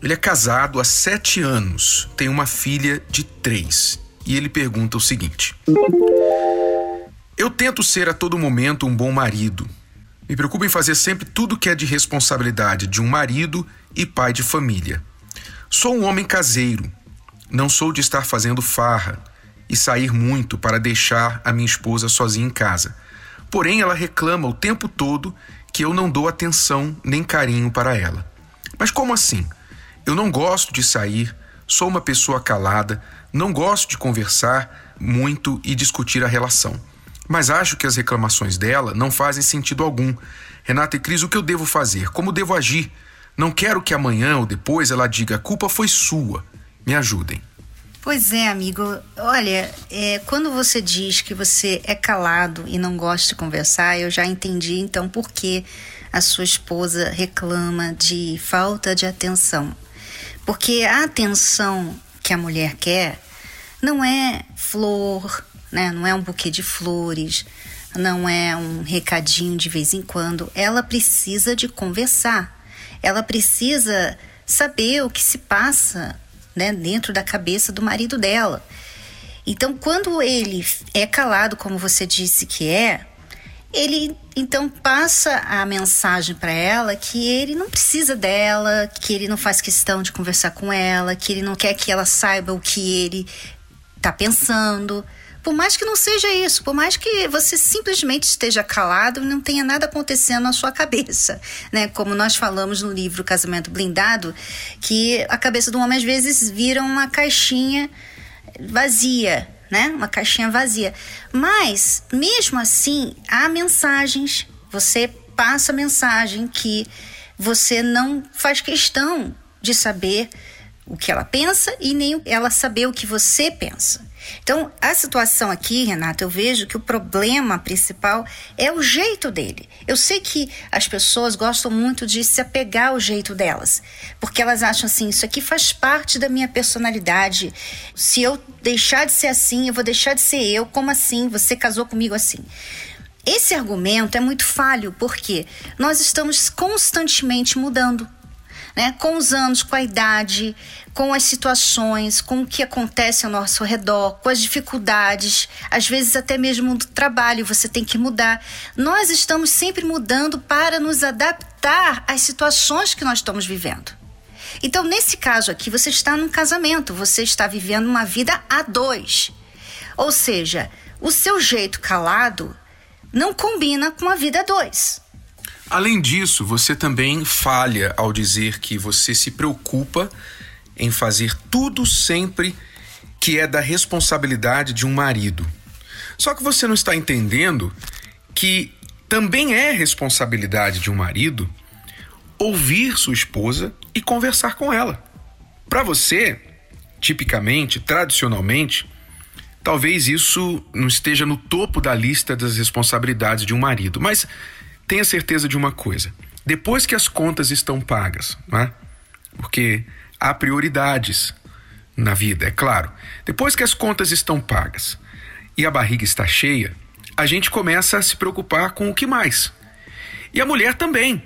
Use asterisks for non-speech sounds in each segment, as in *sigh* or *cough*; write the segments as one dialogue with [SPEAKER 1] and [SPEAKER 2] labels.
[SPEAKER 1] Ele é casado há sete anos, tem uma filha de três. E ele pergunta o seguinte: Eu tento ser a todo momento um bom marido. Me preocupo em fazer sempre tudo que é de responsabilidade de um marido e pai de família. Sou um homem caseiro. Não sou de estar fazendo farra e sair muito para deixar a minha esposa sozinha em casa. Porém, ela reclama o tempo todo que eu não dou atenção nem carinho para ela. Mas como assim? Eu não gosto de sair, sou uma pessoa calada, não gosto de conversar muito e discutir a relação. Mas acho que as reclamações dela não fazem sentido algum. Renata e Cris, o que eu devo fazer? Como devo agir? Não quero que amanhã ou depois ela diga a culpa foi sua. Me ajudem.
[SPEAKER 2] Pois é, amigo. Olha, é, quando você diz que você é calado e não gosta de conversar, eu já entendi então por que a sua esposa reclama de falta de atenção. Porque a atenção que a mulher quer não é flor, né? não é um buquê de flores, não é um recadinho de vez em quando. Ela precisa de conversar ela precisa saber o que se passa né, dentro da cabeça do marido dela. Então, quando ele é calado, como você disse que é, ele então passa a mensagem para ela que ele não precisa dela, que ele não faz questão de conversar com ela, que ele não quer que ela saiba o que ele está pensando. Por mais que não seja isso, por mais que você simplesmente esteja calado e não tenha nada acontecendo na sua cabeça, *laughs* né? Como nós falamos no livro Casamento Blindado, que a cabeça do homem às vezes vira uma caixinha vazia, né? Uma caixinha vazia. Mas, mesmo assim, há mensagens, você passa mensagem que você não faz questão de saber o que ela pensa e nem ela saber o que você pensa. Então, a situação aqui, Renata, eu vejo que o problema principal é o jeito dele. Eu sei que as pessoas gostam muito de se apegar ao jeito delas, porque elas acham assim: isso aqui faz parte da minha personalidade. Se eu deixar de ser assim, eu vou deixar de ser eu. Como assim? Você casou comigo assim? Esse argumento é muito falho, porque nós estamos constantemente mudando né? Com os anos, com a idade, com as situações, com o que acontece ao nosso redor, com as dificuldades, às vezes até mesmo do trabalho, você tem que mudar. Nós estamos sempre mudando para nos adaptar às situações que nós estamos vivendo. Então, nesse caso aqui, você está num casamento, você está vivendo uma vida a dois. Ou seja, o seu jeito calado não combina com a vida a dois.
[SPEAKER 1] Além disso, você também falha ao dizer que você se preocupa em fazer tudo sempre que é da responsabilidade de um marido. Só que você não está entendendo que também é responsabilidade de um marido ouvir sua esposa e conversar com ela. Para você, tipicamente, tradicionalmente, talvez isso não esteja no topo da lista das responsabilidades de um marido, mas tenha certeza de uma coisa: depois que as contas estão pagas, né? porque há prioridades na vida, é claro. Depois que as contas estão pagas e a barriga está cheia, a gente começa a se preocupar com o que mais. E a mulher também.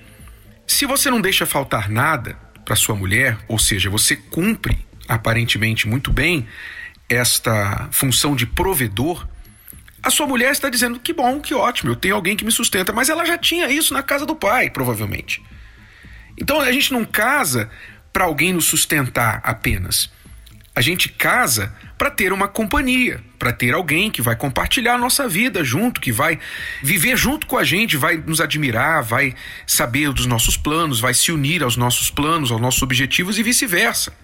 [SPEAKER 1] Se você não deixa faltar nada para sua mulher, ou seja, você cumpre aparentemente muito bem esta função de provedor, a sua mulher está dizendo que bom, que ótimo, eu tenho alguém que me sustenta, mas ela já tinha isso na casa do pai, provavelmente. Então a gente não casa para alguém nos sustentar apenas. A gente casa para ter uma companhia, para ter alguém que vai compartilhar a nossa vida junto, que vai viver junto com a gente, vai nos admirar, vai saber dos nossos planos, vai se unir aos nossos planos, aos nossos objetivos e vice-versa.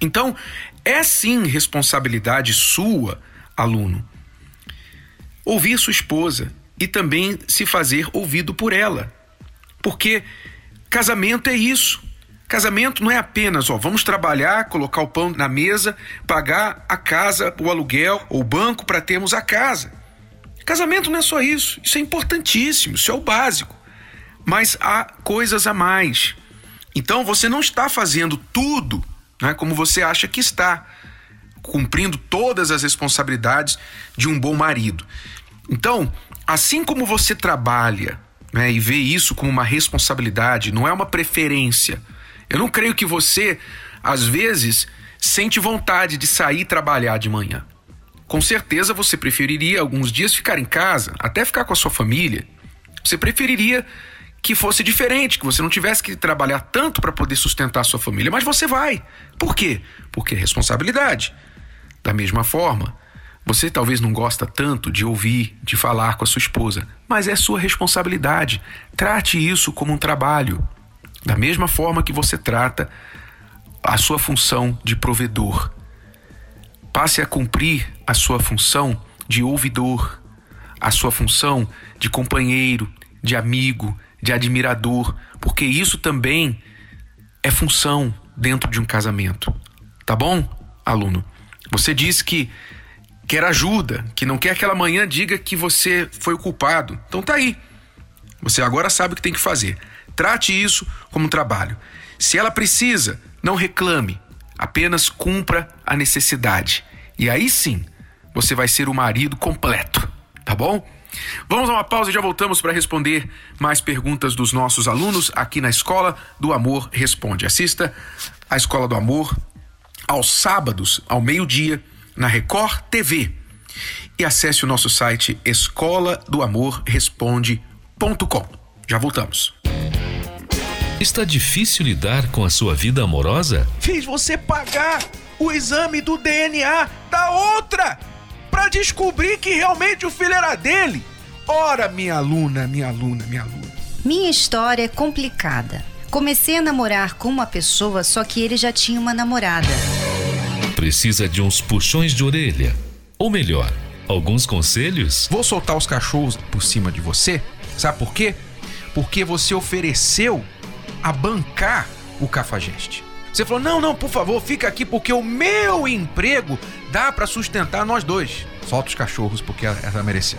[SPEAKER 1] Então, é sim responsabilidade sua, aluno, ouvir sua esposa e também se fazer ouvido por ela. Porque casamento é isso. Casamento não é apenas, ó, vamos trabalhar, colocar o pão na mesa, pagar a casa, o aluguel ou o banco para termos a casa. Casamento não é só isso, isso é importantíssimo, isso é o básico. Mas há coisas a mais. Então você não está fazendo tudo né, como você acha que está, cumprindo todas as responsabilidades de um bom marido. Então, assim como você trabalha né, e vê isso como uma responsabilidade, não é uma preferência eu não creio que você, às vezes, sente vontade de sair trabalhar de manhã. Com certeza você preferiria alguns dias ficar em casa, até ficar com a sua família. Você preferiria que fosse diferente, que você não tivesse que trabalhar tanto para poder sustentar a sua família, mas você vai. Por quê? Porque é responsabilidade. Da mesma forma, você talvez não gosta tanto de ouvir, de falar com a sua esposa, mas é sua responsabilidade. Trate isso como um trabalho. Da mesma forma que você trata a sua função de provedor. Passe a cumprir a sua função de ouvidor, a sua função de companheiro, de amigo, de admirador, porque isso também é função dentro de um casamento. Tá bom, aluno? Você disse que quer ajuda, que não quer que aquela manhã diga que você foi o culpado. Então tá aí. Você agora sabe o que tem que fazer. Trate isso como um trabalho. Se ela precisa, não reclame, apenas cumpra a necessidade. E aí sim, você vai ser o marido completo, tá bom? Vamos a uma pausa e já voltamos para responder mais perguntas dos nossos alunos aqui na Escola do Amor Responde. Assista a Escola do Amor aos sábados, ao meio-dia, na Record TV. E acesse o nosso site escola do amor responde.com. Já voltamos.
[SPEAKER 3] Está difícil lidar com a sua vida amorosa?
[SPEAKER 4] Fiz você pagar o exame do DNA da outra para descobrir que realmente o filho era dele. Ora, minha aluna, minha aluna, minha aluna.
[SPEAKER 2] Minha história é complicada. Comecei a namorar com uma pessoa, só que ele já tinha uma namorada.
[SPEAKER 3] Precisa de uns puxões de orelha. Ou melhor, alguns conselhos?
[SPEAKER 4] Vou soltar os cachorros por cima de você. Sabe por quê? Porque você ofereceu a bancar o cafajeste. Você falou: não, não, por favor, fica aqui porque o meu emprego dá para sustentar nós dois. Solta os cachorros porque ela mereceu.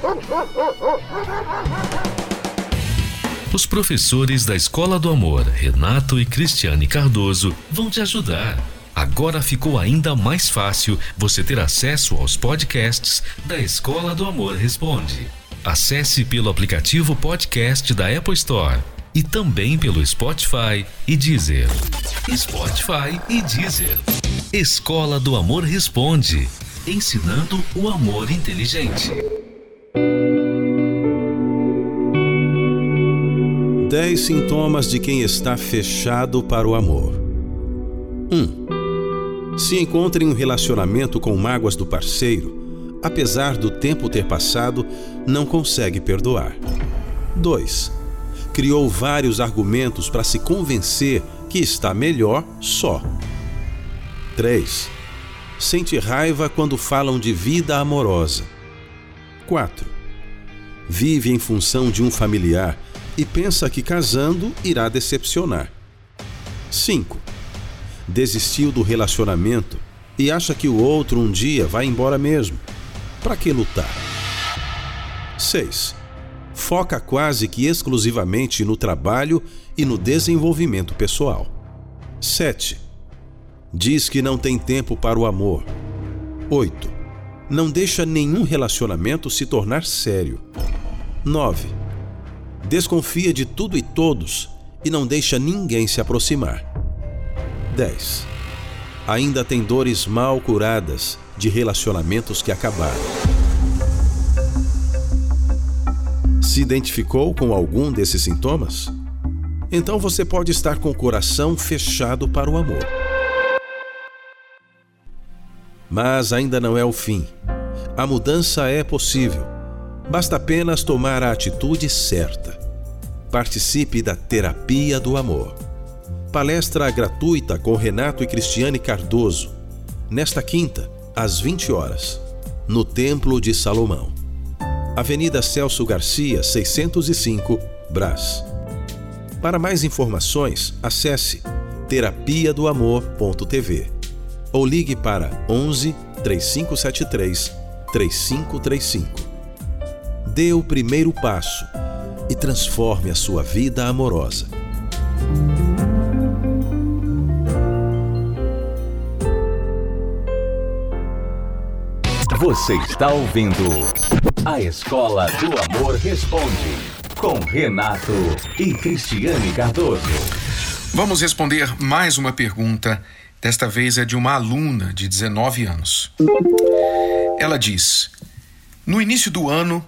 [SPEAKER 3] Os professores da Escola do Amor, Renato e Cristiane Cardoso, vão te ajudar. Agora ficou ainda mais fácil você ter acesso aos podcasts da Escola do Amor Responde. Acesse pelo aplicativo podcast da Apple Store e também pelo Spotify e Deezer. Spotify e Deezer. Escola do Amor Responde ensinando o amor inteligente.
[SPEAKER 5] 10 sintomas de quem está fechado para o amor. 1. Um, se encontra em um relacionamento com mágoas do parceiro, apesar do tempo ter passado, não consegue perdoar. 2 criou vários argumentos para se convencer que está melhor só. 3. Sente raiva quando falam de vida amorosa. 4. Vive em função de um familiar e pensa que casando irá decepcionar. 5. Desistiu do relacionamento e acha que o outro um dia vai embora mesmo. Para que lutar? 6 foca quase que exclusivamente no trabalho e no desenvolvimento pessoal. 7. Diz que não tem tempo para o amor. 8. Não deixa nenhum relacionamento se tornar sério. 9. Desconfia de tudo e todos e não deixa ninguém se aproximar. 10. Ainda tem dores mal curadas de relacionamentos que acabaram. Se identificou com algum desses sintomas? Então você pode estar com o coração fechado para o amor. Mas ainda não é o fim. A mudança é possível. Basta apenas tomar a atitude certa. Participe da Terapia do Amor. Palestra gratuita com Renato e Cristiane Cardoso, nesta quinta, às 20 horas, no Templo de Salomão. Avenida Celso Garcia, 605, Brás. Para mais informações, acesse terapia do amor.tv ou ligue para 11 3573 3535. Dê o primeiro passo e transforme a sua vida amorosa.
[SPEAKER 6] Você está ouvindo A Escola do Amor Responde com Renato e Cristiane Cardoso.
[SPEAKER 1] Vamos responder mais uma pergunta. Desta vez é de uma aluna de 19 anos. Ela diz: No início do ano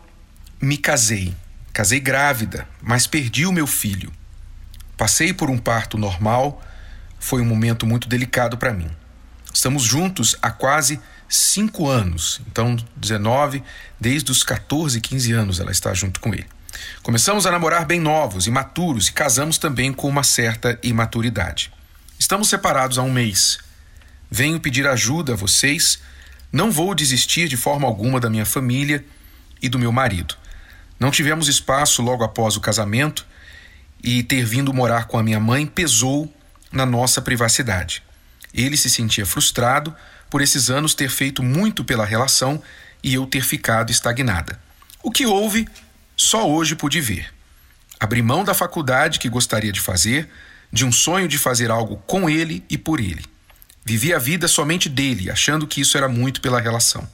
[SPEAKER 1] me casei. Casei grávida, mas perdi o meu filho. Passei por um parto normal, foi um momento muito delicado para mim. Estamos juntos há quase cinco anos, então 19, desde os 14, 15 anos ela está junto com ele. Começamos a namorar bem novos, imaturos e casamos também com uma certa imaturidade. Estamos separados há um mês. Venho pedir ajuda a vocês. Não vou desistir de forma alguma da minha família e do meu marido. Não tivemos espaço logo após o casamento e ter vindo morar com a minha mãe pesou na nossa privacidade. Ele se sentia frustrado por esses anos ter feito muito pela relação e eu ter ficado estagnada. O que houve, só hoje pude ver. Abri mão da faculdade que gostaria de fazer, de um sonho de fazer algo com ele e por ele. Vivi a vida somente dele, achando que isso era muito pela relação.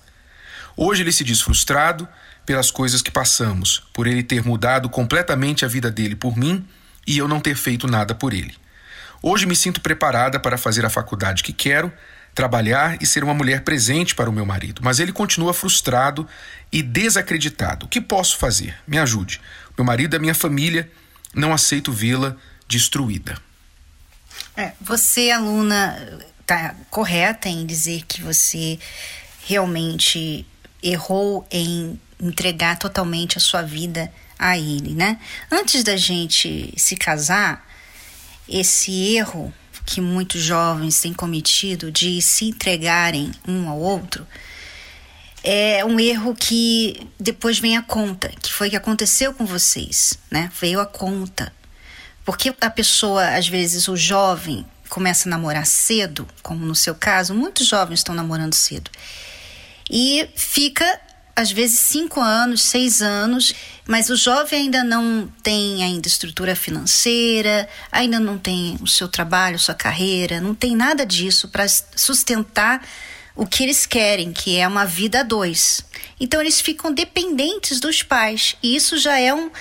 [SPEAKER 1] Hoje ele se diz frustrado pelas coisas que passamos, por ele ter mudado completamente a vida dele por mim e eu não ter feito nada por ele. Hoje me sinto preparada para fazer a faculdade que quero, trabalhar e ser uma mulher presente para o meu marido, mas ele continua frustrado e desacreditado. O que posso fazer? Me ajude. Meu marido é minha família, não aceito vê-la destruída.
[SPEAKER 2] É, você, aluna, está correta em dizer que você realmente errou em entregar totalmente a sua vida a ele, né? Antes da gente se casar, esse erro que muitos jovens têm cometido de se entregarem um ao outro é um erro que depois vem a conta, que foi o que aconteceu com vocês, né? Veio a conta. Porque a pessoa, às vezes, o jovem começa a namorar cedo, como no seu caso, muitos jovens estão namorando cedo, e fica às vezes cinco anos, seis anos, mas o jovem ainda não tem ainda estrutura financeira, ainda não tem o seu trabalho, sua carreira, não tem nada disso para sustentar o que eles querem, que é uma vida a dois. Então eles ficam dependentes dos pais e isso já é um,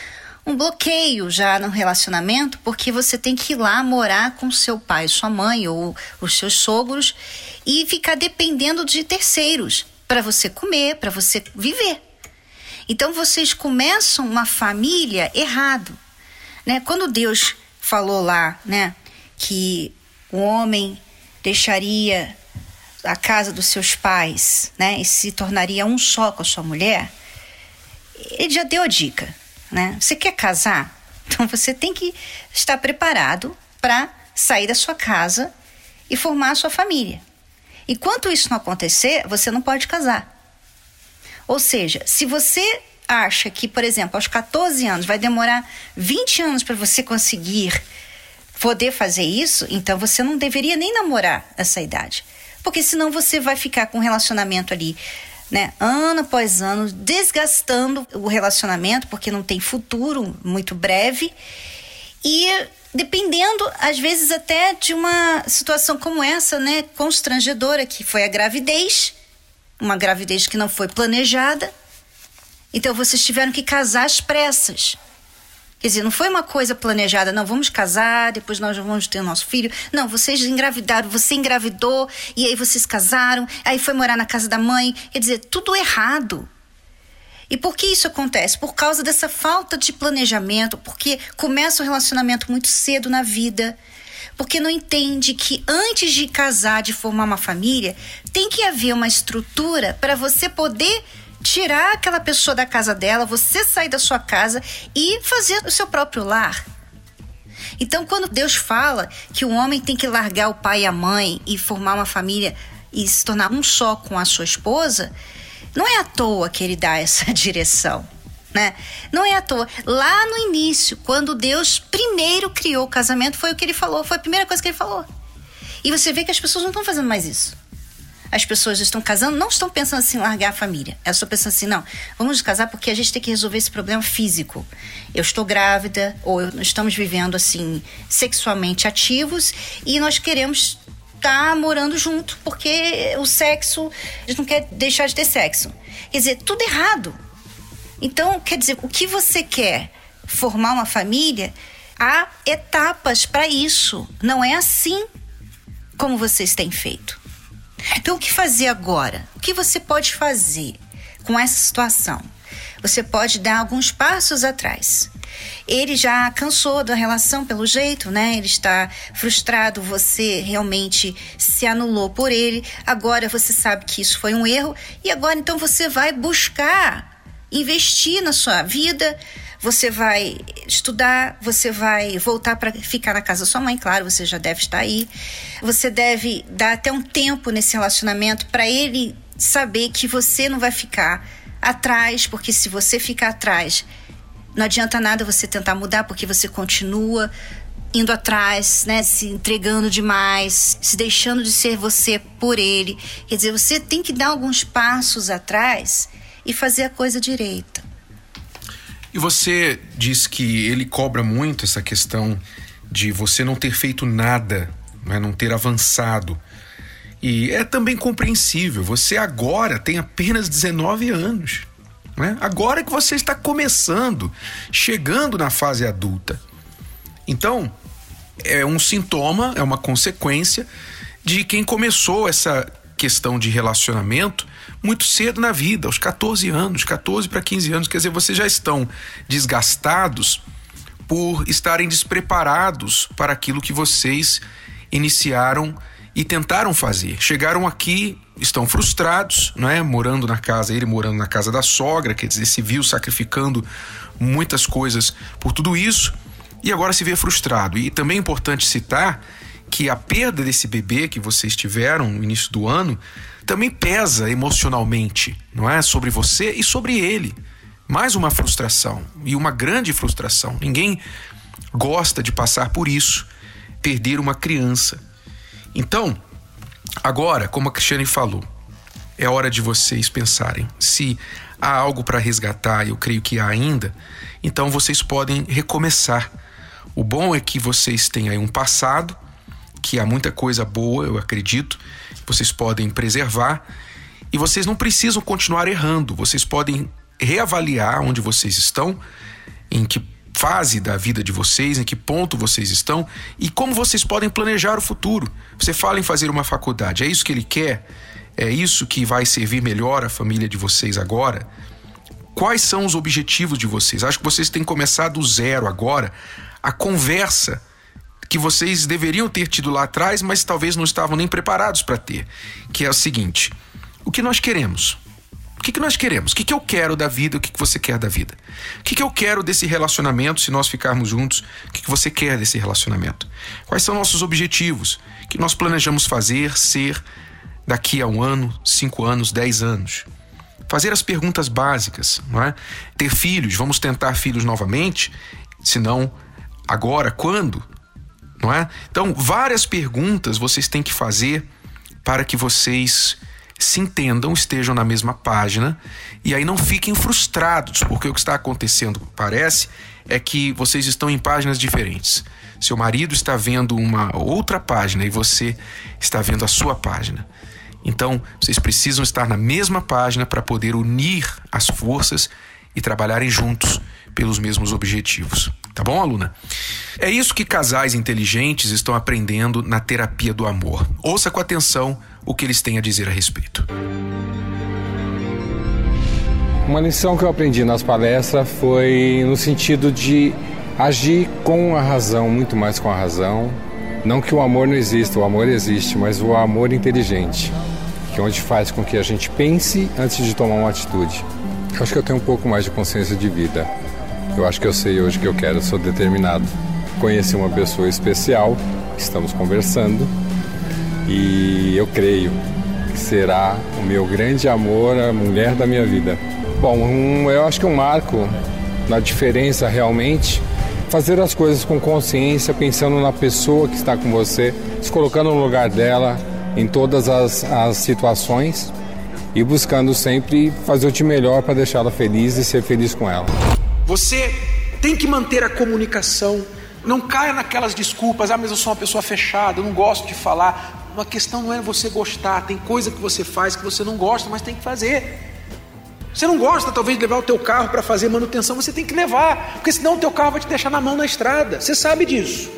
[SPEAKER 2] um bloqueio já no relacionamento, porque você tem que ir lá morar com seu pai, sua mãe ou os seus sogros e ficar dependendo de terceiros para você comer, para você viver. Então vocês começam uma família errado, né? Quando Deus falou lá, né, que o homem deixaria a casa dos seus pais, né, e se tornaria um só com a sua mulher, ele já deu a dica, né? Você quer casar? *laughs* Então você tem que estar preparado para sair da sua casa e formar a sua família. Enquanto isso não acontecer, você não pode casar. Ou seja, se você acha que, por exemplo, aos 14 anos vai demorar 20 anos para você conseguir poder fazer isso, então você não deveria nem namorar essa idade. Porque senão você vai ficar com um relacionamento ali, né, ano após ano, desgastando o relacionamento, porque não tem futuro muito breve. E dependendo, às vezes, até de uma situação como essa, né, constrangedora, que foi a gravidez, uma gravidez que não foi planejada. Então vocês tiveram que casar às pressas. Quer dizer, não foi uma coisa planejada, não, vamos casar, depois nós vamos ter o nosso filho. Não, vocês engravidaram, você engravidou, e aí vocês casaram, aí foi morar na casa da mãe. Quer dizer, tudo errado. E por que isso acontece? Por causa dessa falta de planejamento, porque começa o relacionamento muito cedo na vida, porque não entende que antes de casar, de formar uma família, tem que haver uma estrutura para você poder tirar aquela pessoa da casa dela, você sair da sua casa e fazer o seu próprio lar. Então, quando Deus fala que o homem tem que largar o pai e a mãe e formar uma família e se tornar um só com a sua esposa, não é à toa que ele dá essa *laughs* direção. Né? Não é à toa. Lá no início, quando Deus primeiro criou o casamento, foi o que ele falou, foi a primeira coisa que ele falou. E você vê que as pessoas não estão fazendo mais isso. As pessoas estão casando, não estão pensando assim, largar a família. Elas estão pensando assim, não, vamos casar porque a gente tem que resolver esse problema físico. Eu estou grávida, ou estamos vivendo assim, sexualmente ativos, e nós queremos tá morando junto, porque o sexo, gente não quer deixar de ter sexo. Quer dizer, tudo errado. Então, quer dizer, o que você quer formar uma família, há etapas para isso. Não é assim como vocês têm feito. Então, o que fazer agora? O que você pode fazer com essa situação? Você pode dar alguns passos atrás. Ele já cansou da relação pelo jeito, né? Ele está frustrado, você realmente se anulou por ele. Agora você sabe que isso foi um erro e agora então você vai buscar investir na sua vida, você vai estudar, você vai voltar para ficar na casa da sua mãe, claro, você já deve estar aí. Você deve dar até um tempo nesse relacionamento para ele saber que você não vai ficar atrás, porque se você ficar atrás, não adianta nada você tentar mudar, porque você continua indo atrás, né, se entregando demais, se deixando de ser você por ele. Quer dizer, você tem que dar alguns passos atrás e fazer a coisa direita.
[SPEAKER 1] E você diz que ele cobra muito essa questão de você não ter feito nada, né, não ter avançado. E é também compreensível. Você agora tem apenas 19 anos. Né? Agora que você está começando, chegando na fase adulta. Então, é um sintoma, é uma consequência de quem começou essa questão de relacionamento muito cedo na vida, aos 14 anos, 14 para 15 anos, quer dizer, vocês já estão desgastados por estarem despreparados para aquilo que vocês iniciaram e tentaram fazer. Chegaram aqui, estão frustrados, não é? Morando na casa, ele morando na casa da sogra, quer dizer, se viu sacrificando muitas coisas por tudo isso e agora se vê frustrado. E também é importante citar que a perda desse bebê que vocês tiveram no início do ano também pesa emocionalmente, não é? Sobre você e sobre ele. Mais uma frustração e uma grande frustração. Ninguém gosta de passar por isso, perder uma criança. Então, agora, como a Cristiane falou, é hora de vocês pensarem se há algo para resgatar, eu creio que há ainda, então vocês podem recomeçar. O bom é que vocês têm aí um passado, que há muita coisa boa, eu acredito, vocês podem preservar e vocês não precisam continuar errando, vocês podem reavaliar onde vocês estão, em que fase da vida de vocês, em que ponto vocês estão e como vocês podem planejar o futuro. Você fala em fazer uma faculdade, é isso que ele quer? É isso que vai servir melhor a família de vocês agora? Quais são os objetivos de vocês? Acho que vocês têm que começar do zero agora. A conversa que vocês deveriam ter tido lá atrás, mas talvez não estavam nem preparados para ter, que é o seguinte: o que nós queremos? Que, que nós queremos? O que, que eu quero da vida? O que, que você quer da vida? O que, que eu quero desse relacionamento se nós ficarmos juntos? O que, que você quer desse relacionamento? Quais são nossos objetivos? O que nós planejamos fazer, ser daqui a um ano, cinco anos, dez anos? Fazer as perguntas básicas, não é? Ter filhos, vamos tentar filhos novamente? Se não, agora, quando? não é? Então, várias perguntas vocês têm que fazer para que vocês se entendam, estejam na mesma página e aí não fiquem frustrados, porque o que está acontecendo, parece, é que vocês estão em páginas diferentes. Seu marido está vendo uma outra página e você está vendo a sua página. Então, vocês precisam estar na mesma página para poder unir as forças e trabalharem juntos pelos mesmos objetivos. Tá bom, aluna? É isso que casais inteligentes estão aprendendo na terapia do amor. Ouça com atenção o que eles têm a dizer a respeito.
[SPEAKER 7] Uma lição que eu aprendi nas palestras foi no sentido de agir com a razão, muito mais com a razão. Não que o amor não exista, o amor existe, mas o amor inteligente, que é onde faz com que a gente pense antes de tomar uma atitude. Eu acho que eu tenho um pouco mais de consciência de vida. Eu acho que eu sei hoje que eu quero, sou determinado. Conheci uma pessoa especial, estamos conversando e eu creio que será o meu grande amor, a mulher da minha vida. Bom, um, eu acho que um marco na diferença realmente fazer as coisas com consciência, pensando na pessoa que está com você, se colocando no lugar dela em todas as, as situações e buscando sempre fazer o de melhor para deixá-la feliz e ser feliz com ela.
[SPEAKER 1] Você tem que manter a comunicação. Não caia naquelas desculpas, ah, mas eu sou uma pessoa fechada, eu não gosto de falar. Uma questão não é você gostar, tem coisa que você faz que você não gosta, mas tem que fazer. Você não gosta talvez de levar o teu carro para fazer manutenção, você tem que levar, porque senão o teu carro vai te deixar na mão na estrada. Você sabe disso.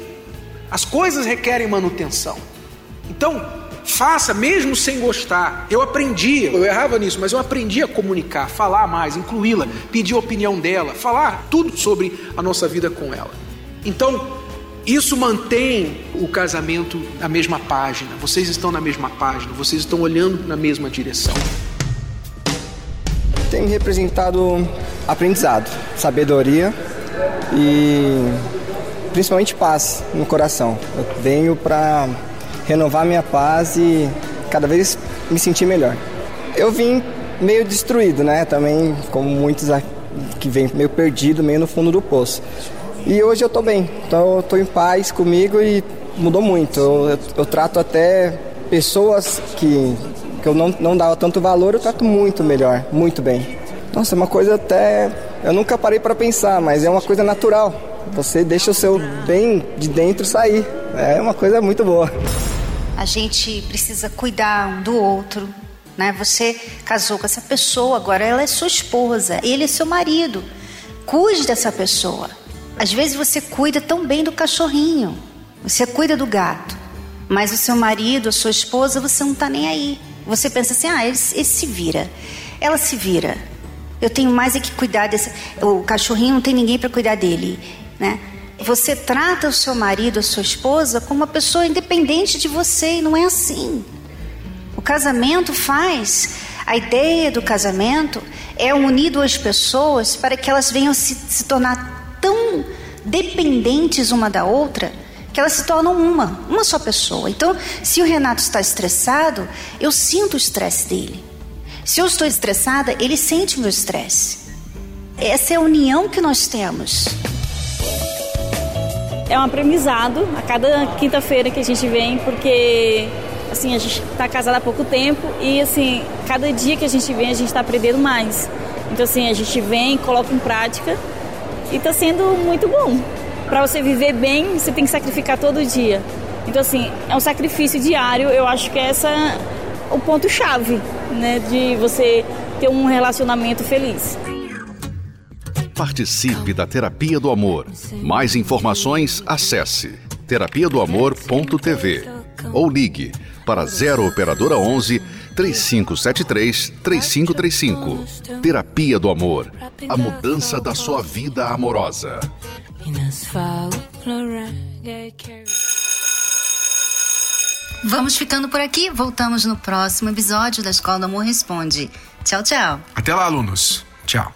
[SPEAKER 1] As coisas requerem manutenção. Então, faça mesmo sem gostar. Eu aprendi, eu errava nisso, mas eu aprendi a comunicar, falar mais, incluí-la, pedir a opinião dela, falar tudo sobre a nossa vida com ela. Então, isso mantém o casamento na mesma página. Vocês estão na mesma página, vocês estão olhando na mesma direção
[SPEAKER 8] tem representado aprendizado, sabedoria e principalmente paz no coração. Eu venho para renovar minha paz e cada vez me sentir melhor. Eu vim meio destruído, né? Também, como muitos que vêm meio perdido, meio no fundo do poço. E hoje eu tô bem, então eu tô em paz comigo e mudou muito. Eu, eu, eu trato até pessoas que que eu não, não dava tanto valor, eu trato muito melhor, muito bem. Nossa, é uma coisa até. Eu nunca parei para pensar, mas é uma coisa natural. Você deixa o seu bem de dentro sair. É uma coisa muito boa.
[SPEAKER 2] A gente precisa cuidar um do outro, né? Você casou com essa pessoa, agora ela é sua esposa, ele é seu marido. Cuide dessa pessoa. Às vezes você cuida tão bem do cachorrinho, você cuida do gato, mas o seu marido, a sua esposa, você não está nem aí. Você pensa assim, ah, ele, ele se vira. Ela se vira. Eu tenho mais é que cuidar desse. O cachorrinho não tem ninguém para cuidar dele, né? Você trata o seu marido, a sua esposa, como uma pessoa independente de você e não é assim. O casamento faz. A ideia do casamento é unir duas pessoas para que elas venham se, se tornar tão dependentes uma da outra que elas se tornam uma, uma só pessoa. Então, se o Renato está estressado, eu sinto o estresse dele. Se eu estou estressada, ele sente o meu estresse. Essa é a união que nós temos.
[SPEAKER 9] É um aprendizado a cada quinta-feira que a gente vem, porque assim, a gente está casada há pouco tempo e assim, cada dia que a gente vem, a gente está aprendendo mais. Então assim, a gente vem, coloca em prática e está sendo muito bom para você viver bem, você tem que sacrificar todo dia. Então, assim, é um sacrifício diário. Eu acho que é o ponto-chave, né? De você ter um relacionamento feliz.
[SPEAKER 10] Participe da Terapia do Amor. Mais informações, acesse terapia do amor.tv ou ligue para 0 operadora 11 3573 3535. Terapia do Amor. A mudança da sua vida amorosa.
[SPEAKER 2] Vamos ficando por aqui. Voltamos no próximo episódio da Escola do Amor Responde. Tchau, tchau.
[SPEAKER 11] Até lá, alunos. Tchau.